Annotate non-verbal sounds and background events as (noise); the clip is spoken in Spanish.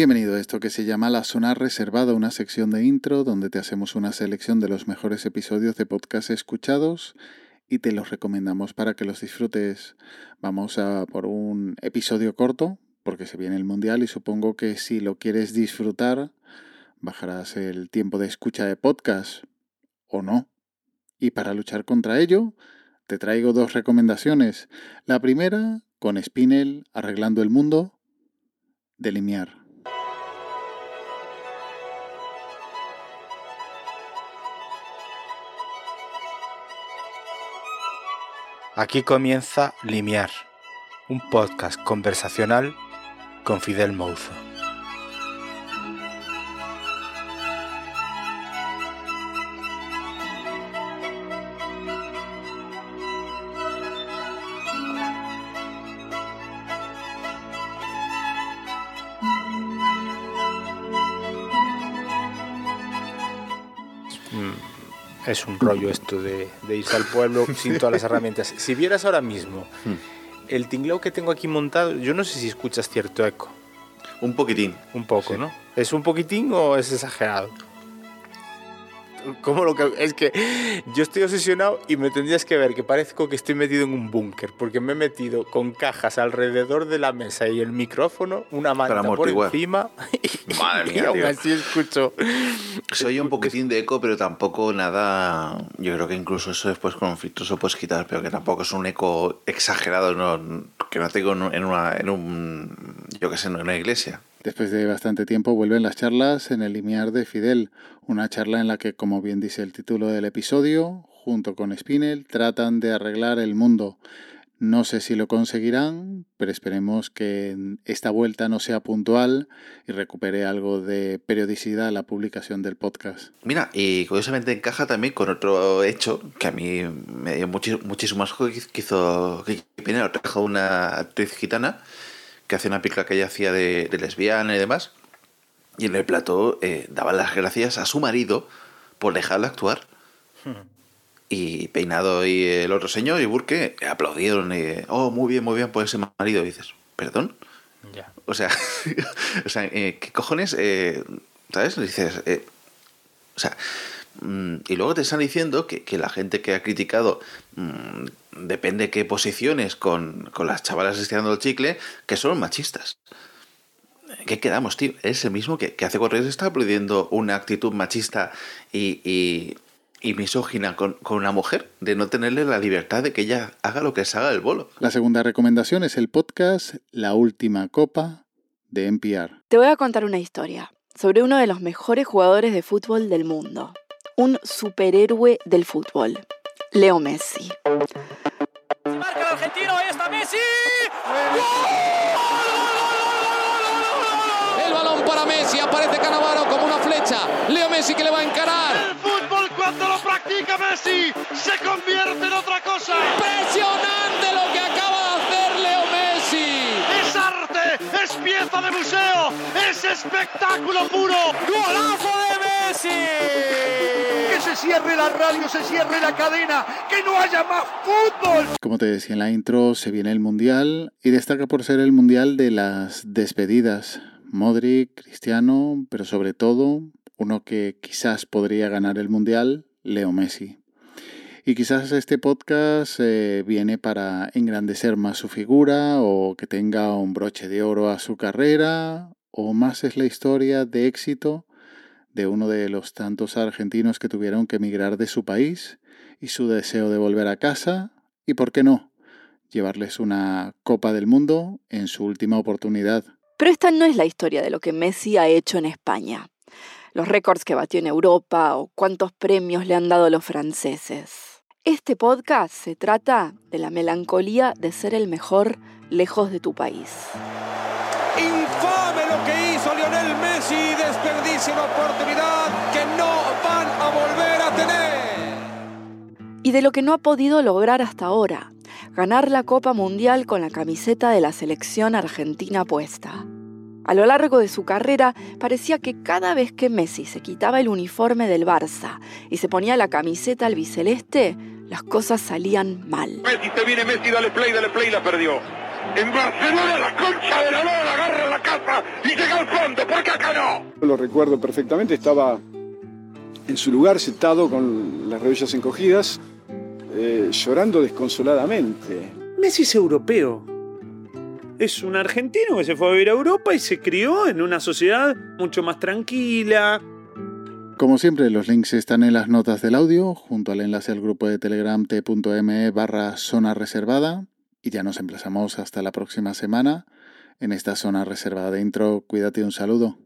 Bienvenido a esto que se llama La Zona Reservada, una sección de intro donde te hacemos una selección de los mejores episodios de podcast escuchados y te los recomendamos para que los disfrutes. Vamos a por un episodio corto porque se viene el Mundial y supongo que si lo quieres disfrutar bajarás el tiempo de escucha de podcast o no. Y para luchar contra ello, te traigo dos recomendaciones. La primera, con Spinel, Arreglando el Mundo, de Limiar. Aquí comienza Limiar, un podcast conversacional con Fidel Mouzo. Es un rollo esto de, irse al pueblo (laughs) sin todas las herramientas. Si vieras ahora mismo hmm. el tingleo que tengo aquí montado, yo no sé si escuchas cierto eco. Un poquitín. Un poco, ¿no? ¿Es un poquitín o es exagerado? ¿Cómo lo que.? Es que yo estoy obsesionado y me tendrías que ver que parezco que estoy metido en un búnker, porque me he metido con cajas alrededor de la mesa y el micrófono, una manta por encima. (laughs) Madre mía. Y así escucho. Soy un poquitín de eco, pero tampoco nada. Yo creo que incluso eso después con un filtro se puedes quitar, pero que tampoco es un eco exagerado, no, que no tengo en, una, en un. Yo qué sé, en una iglesia. Después de bastante tiempo vuelven las charlas en el limiar de Fidel, una charla en la que, como bien dice el título del episodio, junto con Spinel tratan de arreglar el mundo. No sé si lo conseguirán, pero esperemos que esta vuelta no sea puntual y recupere algo de periodicidad a la publicación del podcast. Mira, y curiosamente encaja también con otro hecho que a mí me dio muchísimo más que hizo que trajo una actriz gitana que hace una pica que ella hacía de, lesbiana y demás. Y en el plató eh, daba las gracias a su marido por dejarla actuar. Y Peinado y el otro señor y Burke aplaudieron. Y, oh, muy bien, muy bien por ese marido. Y dices, ¿perdón? Ya. O sea, (laughs) o sea eh, ¿qué cojones? Eh, ¿Sabes? dices, o sea, mm, y luego te están diciendo que, la gente que ha criticado mm, depende qué posiciones con, las chavalas estirando el chicle, que son machistas. ¿Qué quedamos, tío? Es el mismo que, hace correr está aplaudiendo una actitud machista y, y, misógina con, con, una mujer, de no tenerle la libertad de que ella haga lo que se haga del bolo. La segunda recomendación es el podcast La Última Copa de NPR. Te voy a contar una historia sobre uno de los mejores jugadores de fútbol del mundo, un superhéroe del fútbol. Leo Messi. Marca el argentino, ahí está Messi. El balón para Messi, aparece Canavaro como una flecha. Leo Messi que le va a encarar. El fútbol cuando lo practica Messi se convierte en otra cosa. Impresionante lo que acaba de hacer Leo Messi. Es arte, es pieza de museo, es espectáculo puro. ¡Golazo se cierre la radio, se cierre la cadena, que no haya más fútbol. Como te decía en la intro, se viene el Mundial y destaca por ser el Mundial de las despedidas. Modric, Cristiano, pero sobre todo uno que quizás podría ganar el Mundial, Leo Messi. Y quizás este podcast eh, viene para engrandecer más su figura o que tenga un broche de oro a su carrera o más es la historia de éxito de uno de los tantos argentinos que tuvieron que emigrar de su país y su deseo de volver a casa y, ¿por qué no?, llevarles una Copa del Mundo en su última oportunidad. Pero esta no es la historia de lo que Messi ha hecho en España, los récords que batió en Europa o cuántos premios le han dado los franceses. Este podcast se trata de la melancolía de ser el mejor lejos de tu país. Lo que hizo Lionel Messi, desperdicia una oportunidad que no van a volver a tener. Y de lo que no ha podido lograr hasta ahora, ganar la Copa Mundial con la camiseta de la selección argentina puesta. A lo largo de su carrera parecía que cada vez que Messi se quitaba el uniforme del Barça y se ponía la camiseta albiceleste, las cosas salían mal. Messi, te viene Messi, dale play, dale play, la perdió. En Barcelona la concha de la lora agarra la casa y llega al fondo, porque acá no. Lo recuerdo perfectamente, estaba en su lugar sentado con las rodillas encogidas, eh, llorando desconsoladamente. Messi es europeo. Es un argentino que se fue a vivir a Europa y se crió en una sociedad mucho más tranquila. Como siempre, los links están en las notas del audio, junto al enlace al grupo de Telegram t.me barra zona reservada. Y ya nos emplazamos hasta la próxima semana en esta zona reservada de intro. Cuídate un saludo.